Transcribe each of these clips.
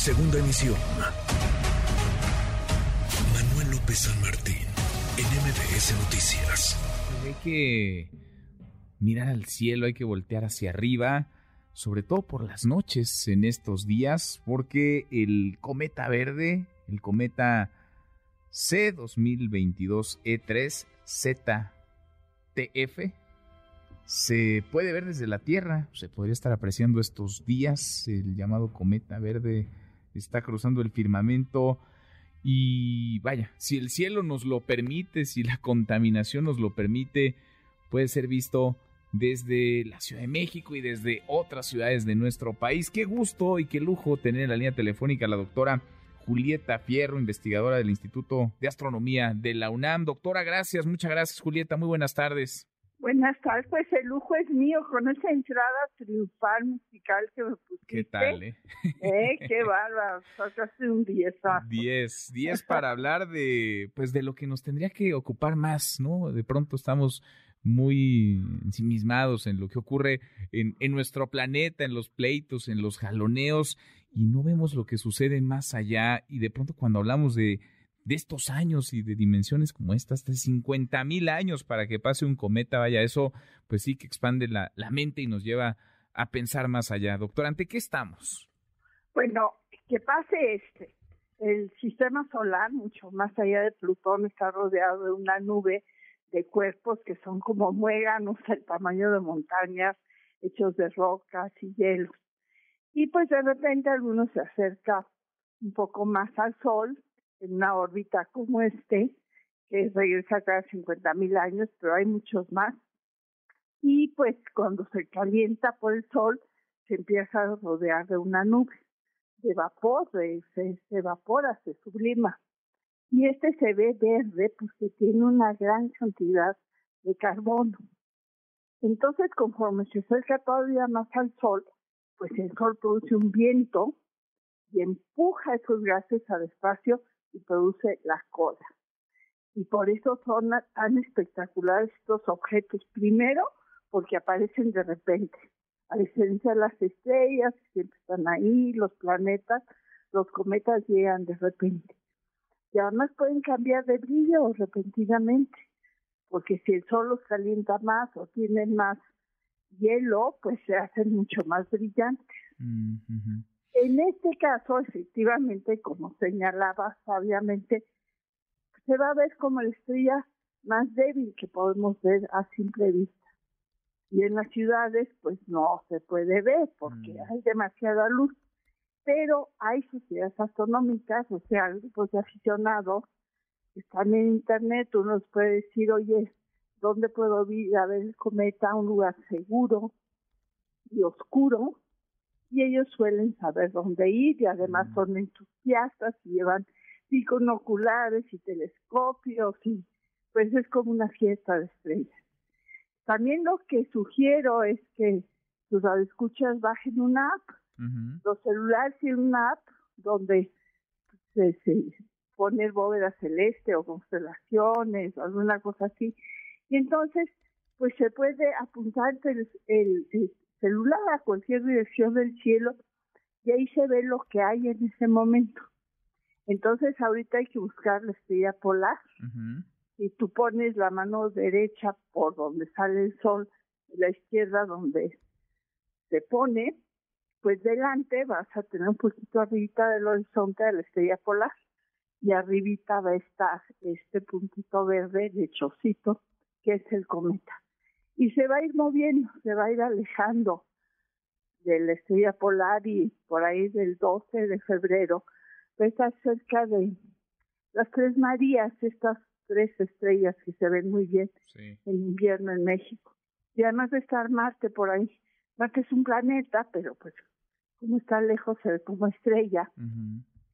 Segunda emisión. Manuel López San Martín, en MBS Noticias. Hay que mirar al cielo, hay que voltear hacia arriba, sobre todo por las noches en estos días, porque el cometa verde, el cometa C2022E3 ZTF, se puede ver desde la Tierra, se podría estar apreciando estos días, el llamado cometa verde está cruzando el firmamento y vaya, si el cielo nos lo permite, si la contaminación nos lo permite, puede ser visto desde la Ciudad de México y desde otras ciudades de nuestro país. Qué gusto y qué lujo tener en la línea telefónica a la doctora Julieta Fierro, investigadora del Instituto de Astronomía de la UNAM. Doctora, gracias, muchas gracias Julieta, muy buenas tardes. Buenas tardes, pues el lujo es mío con esa entrada triunfal musical que me pusiste. ¿Qué tal, eh? eh qué bárbaro, sacaste un 10. 10, 10 para hablar de, pues de lo que nos tendría que ocupar más, ¿no? De pronto estamos muy ensimismados en lo que ocurre en, en nuestro planeta, en los pleitos, en los jaloneos, y no vemos lo que sucede más allá, y de pronto cuando hablamos de de estos años y de dimensiones como estas, de 50 mil años para que pase un cometa, vaya, eso pues sí que expande la, la mente y nos lleva a pensar más allá. Doctor, ¿ante qué estamos? Bueno, que pase este. El sistema solar, mucho más allá de Plutón, está rodeado de una nube de cuerpos que son como muéganos el tamaño de montañas, hechos de rocas y hielos. Y pues de repente algunos se acerca un poco más al Sol en una órbita como este, que regresa cada 50 mil años, pero hay muchos más. Y pues cuando se calienta por el sol, se empieza a rodear de una nube de vapor, se, evapora, se sublima. Y este se ve verde porque tiene una gran cantidad de carbono. Entonces, conforme se acerca todavía más al sol, pues el sol produce un viento y empuja esos gases al espacio y produce la cola. Y por eso son tan espectaculares estos objetos. Primero, porque aparecen de repente. A diferencia de las estrellas, que siempre están ahí, los planetas, los cometas llegan de repente. Y además pueden cambiar de brillo repentinamente, porque si el sol los calienta más o tienen más hielo, pues se hacen mucho más brillantes. En este caso, efectivamente, como señalaba sabiamente, se va a ver como la estrella más débil que podemos ver a simple vista. Y en las ciudades, pues no se puede ver porque mm. hay demasiada luz. Pero hay sociedades astronómicas, o sea, grupos de aficionados que están en Internet. Uno nos puede decir, oye, ¿dónde puedo ir a ver el cometa? Un lugar seguro y oscuro y ellos suelen saber dónde ir y además mm. son entusiastas y llevan biconoculares y telescopios y pues es como una fiesta de estrellas. También lo que sugiero es que sus escuchas bajen una app. Los celulares tienen una app donde se, se pone bóveda celeste o constelaciones o alguna cosa así. Y entonces, pues se puede apuntar el, el, celular a cualquier dirección del cielo y ahí se ve lo que hay en ese momento. Entonces ahorita hay que buscar la estrella polar. Y tú pones la mano derecha por donde sale el sol la izquierda donde se pone, pues delante vas a tener un poquito arribita del horizonte de la estrella polar. Y arribita va a estar este puntito verde lechocito que es el cometa y se va a ir moviendo, se va a ir alejando de la estrella polar y por ahí del 12 de febrero va a estar cerca de las Tres Marías, estas tres estrellas que se ven muy bien en invierno en México. Y además de estar Marte por ahí. Marte es un planeta, pero pues como está lejos se ve como estrella.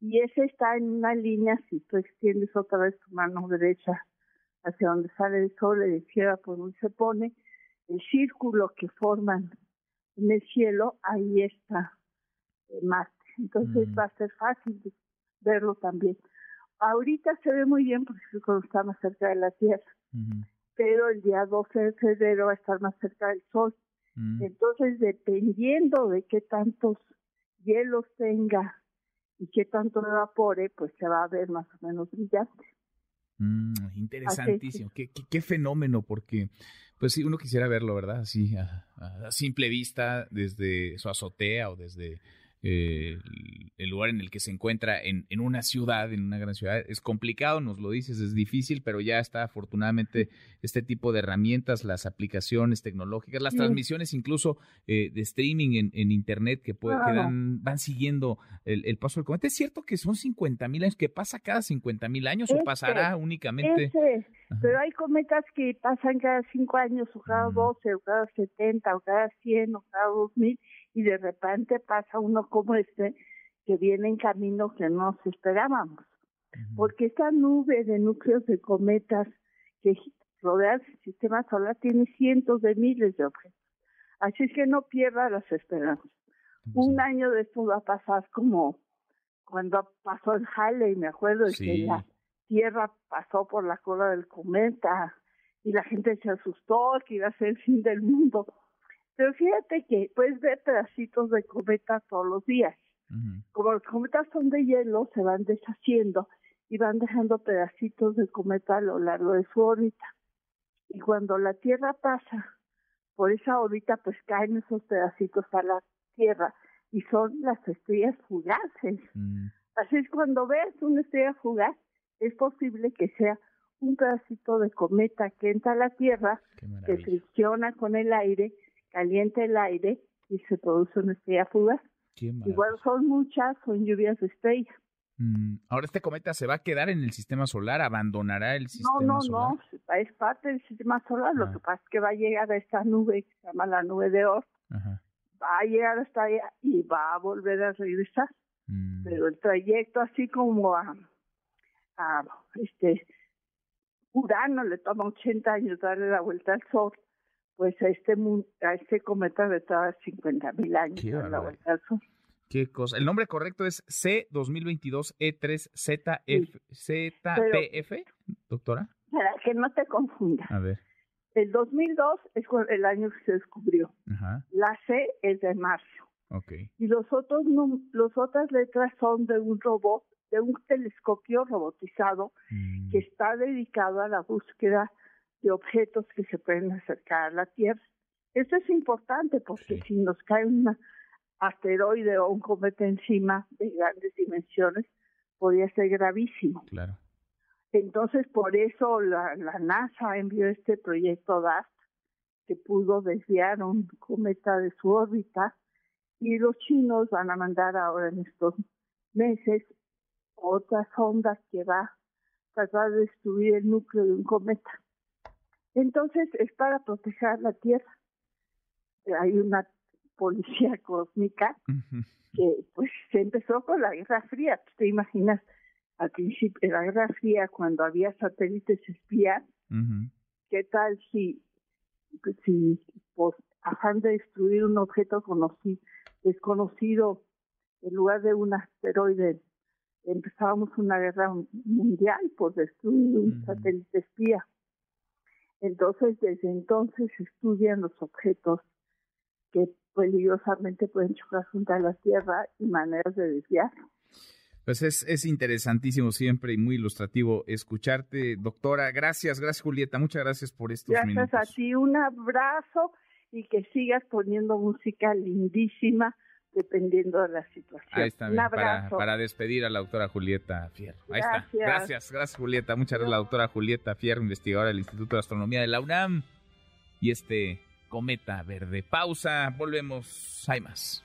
Y ese está en una línea, si tú extiendes otra vez tu mano derecha hacia donde sale el sol, y de izquierda por donde se pone, el círculo que forman en el cielo, ahí está eh, Marte. Entonces va a ser fácil verlo también. Ahorita se ve muy bien porque está más cerca de la Tierra, pero el día 12 de febrero va a estar más cerca del Sol. Entonces, dependiendo de qué tantos hielos tenga y qué tanto evapore, pues se va a ver más o menos brillante. Mm, interesantísimo, qué, qué, fenómeno, porque pues sí, uno quisiera verlo, ¿verdad? Así, a simple vista, desde su azotea o desde eh, el lugar en el que se encuentra en, en, una ciudad, en una gran ciudad. Es complicado, nos lo dices, es difícil, pero ya está afortunadamente este tipo de herramientas, las aplicaciones tecnológicas, las transmisiones incluso eh, de streaming en, en Internet que, puede, van siguiendo el, paso del cometa. ¿Es cierto que son 50 mil años, que pasa cada 50 mil años o pasará únicamente? pero hay cometas que pasan cada 5 años, o cada 12, o cada 70, o cada 100, o cada 2000 y de repente pasa uno como este que viene en camino que no nos esperábamos. Porque esta nube de núcleos de cometas que rodea el sistema solar tiene cientos de miles de objetos. Así es que no pierda las esperanzas. Un año de esto va a pasar como cuando pasó el Halley, me acuerdo, de que la Tierra pasó por la cola del cometa y la gente se asustó que iba a ser el fin del mundo. Pero fíjate que puedes ver pedacitos de cometa todos los días. Como los cometas son de hielo, se van deshaciendo y van dejando pedacitos de cometa a lo largo de su órbita. Y cuando la Tierra pasa por esa órbita, pues caen esos pedacitos a la Tierra y son las estrellas fugaces. Mm. Así es cuando ves una estrella fugaz, es posible que sea un pedacito de cometa que entra a la Tierra, que fricciona con el aire calienta el aire y se produce una estrella fugaz. Igual son muchas, son lluvias de estrella. Mm, ahora este cometa se va a quedar en el sistema solar, abandonará el sistema no, no, solar. No, no, es parte del sistema solar. Lo ah. que pasa es que va a llegar a esta nube que se llama la nube de Oort. Va a llegar hasta allá y va a volver a regresar. Mm. Pero el trayecto, así como a, a este Urano le toma 80 años darle la vuelta al Sol, pues a este, a este cometa de todas 50 mil años. Qué cosa. El nombre correcto es C2022E3ZF, doctora. Para que no te confundas. A ver. El 2002 es el año que se descubrió. Ajá. La C es de marzo. Okay. Y los otros, los otras letras son de un robot, de un telescopio robotizado mm. que está dedicado a la búsqueda de objetos que se pueden acercar a la Tierra. Esto es importante porque si nos cae un asteroide o un cometa encima de grandes dimensiones, podría ser gravísimo. Claro. Entonces, por eso la, la NASA envió este proyecto DAST, que pudo desviar un cometa de su órbita, y los chinos van a mandar ahora en estos meses otras ondas que va a tratar de destruir el núcleo de un cometa. Entonces es para proteger la Tierra. Hay una policía cósmica que pues se empezó con la Guerra Fría. ¿Te imaginas al principio de la Guerra Fría cuando había satélites espías? ¿Qué tal si, si pues, afán de destruir un objeto conocido, desconocido en lugar de un asteroide empezábamos una guerra mundial por destruir un satélite espía? Entonces, desde entonces estudian los objetos que peligrosamente pueden chocar junto a la Tierra y maneras de desviar. Pues es, es interesantísimo siempre y muy ilustrativo escucharte, doctora. Gracias, gracias Julieta, muchas gracias por estos minutos. Gracias a ti, un abrazo y que sigas poniendo música lindísima dependiendo de la situación. Ahí está, Para, para, despedir a la doctora Julieta Fierro. Ahí está. Gracias, gracias Julieta. Muchas gracias la doctora Julieta Fierro, investigadora del Instituto de Astronomía de la UNAM. Y este cometa verde. Pausa, volvemos, hay más.